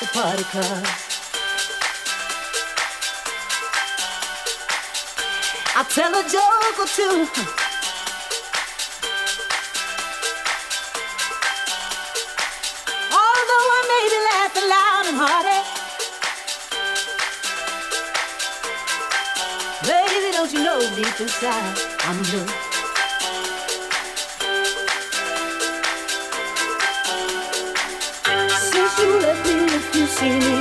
the party club. I tell a joke or two. Baby, don't you know deep inside I'm blue. See me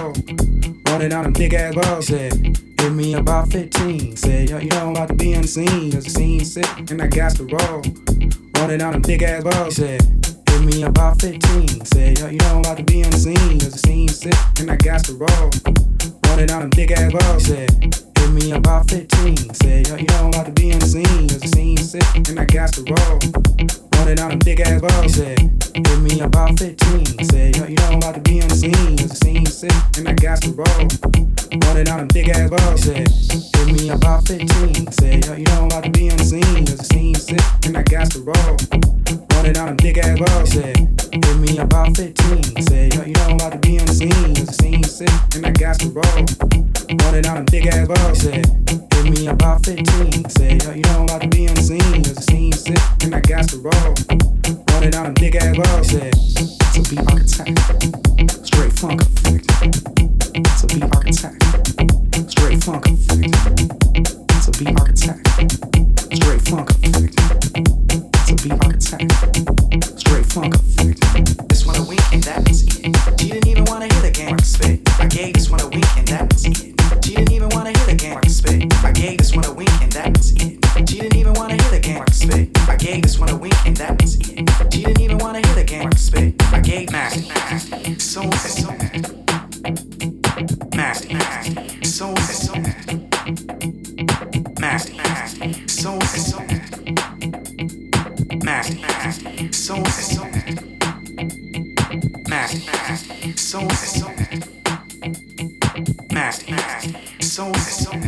road. Running down them big ass balls? said. Give me about 15. Said, yo, you know I'm about to be unseen. the cause the scene's sick, and I got to roll. Running out them big ass balls? said. Give me about 15. Said, yo, you know I'm about to be unseen. the cause the scene's sick, and I got to roll. Running out them big ass balls? said give me about 15. Said, yo, you know I'm about to be unseen. the cause the scene's sick, and I got to roll holding out them big ass bugs. He said, Give me about 15. Said, Yo, you know I'm about to be on the scene. The scene sick, and I got some balls. Holding out them big ass bugs. Said, Give me about 15. Said, Yo, you know I'm about to be on the scene. The scene sick, and I got some balls. Holding out ass said, Give me about 15. Said, you know I'm about to be on the scene. Scene sick, and I got some balls. Running out of big ass bugs. Said, me about 15. Say, you know I can be unseen. Cause it seems sick and I got to on a big ass roll. Said, to be architect. Straight funk effect. To be architect. Straight funk effect. To be architect. Straight funk effect. To be architect. Straight funk effect. This one a week and that was it. She didn't even wanna hear the game I gave this one a week and that was it. I gave this one a wink and that was it. She didn't even wanna hear the game I spit. I gave nasty, nasty, so nasty, nasty, nasty, so nasty, nasty, nasty, so nasty, nasty, nasty, so nasty, nasty, nasty, so nasty, nasty, nasty, so nasty,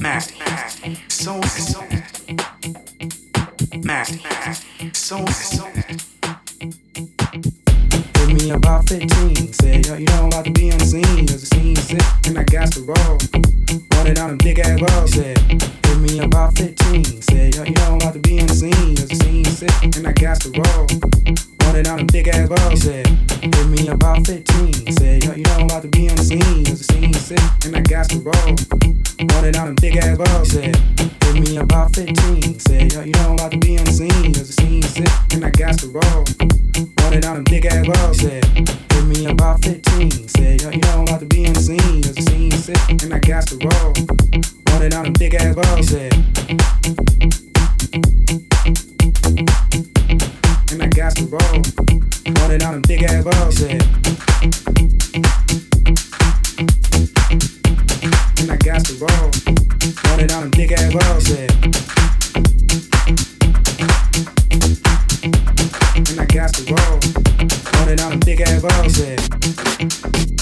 nasty, nasty, so nasty. Man, so, so. Give me about 15. Said, yo, you know I'm about to be on the scene. Cause the scene's sick and I got the roll. Run it on them big ass road. Said, give me about 15. Said, yo, you know I'm about to be on the scene. Cause the scene's sick and I got the roll. Running out of big ass bro, said. Give me about 15. He yo, you know I'm about to be on the scene. The scene's sick and I got some roll. Running out of big ass bro, said. Give me about 15. He yo, you know I'm about to be on the scene. The scene's sick and I got some roll. Running out of ass said. Give me about 15. You know I'm about to be on the scene. The sick and I got some. Running out of ass bro, said and I got some balls. Bought it on them big ass balls, said. And I got some balls. Bought it on them big ass balls, said. And I got some balls. Bought it on them big ass balls, said.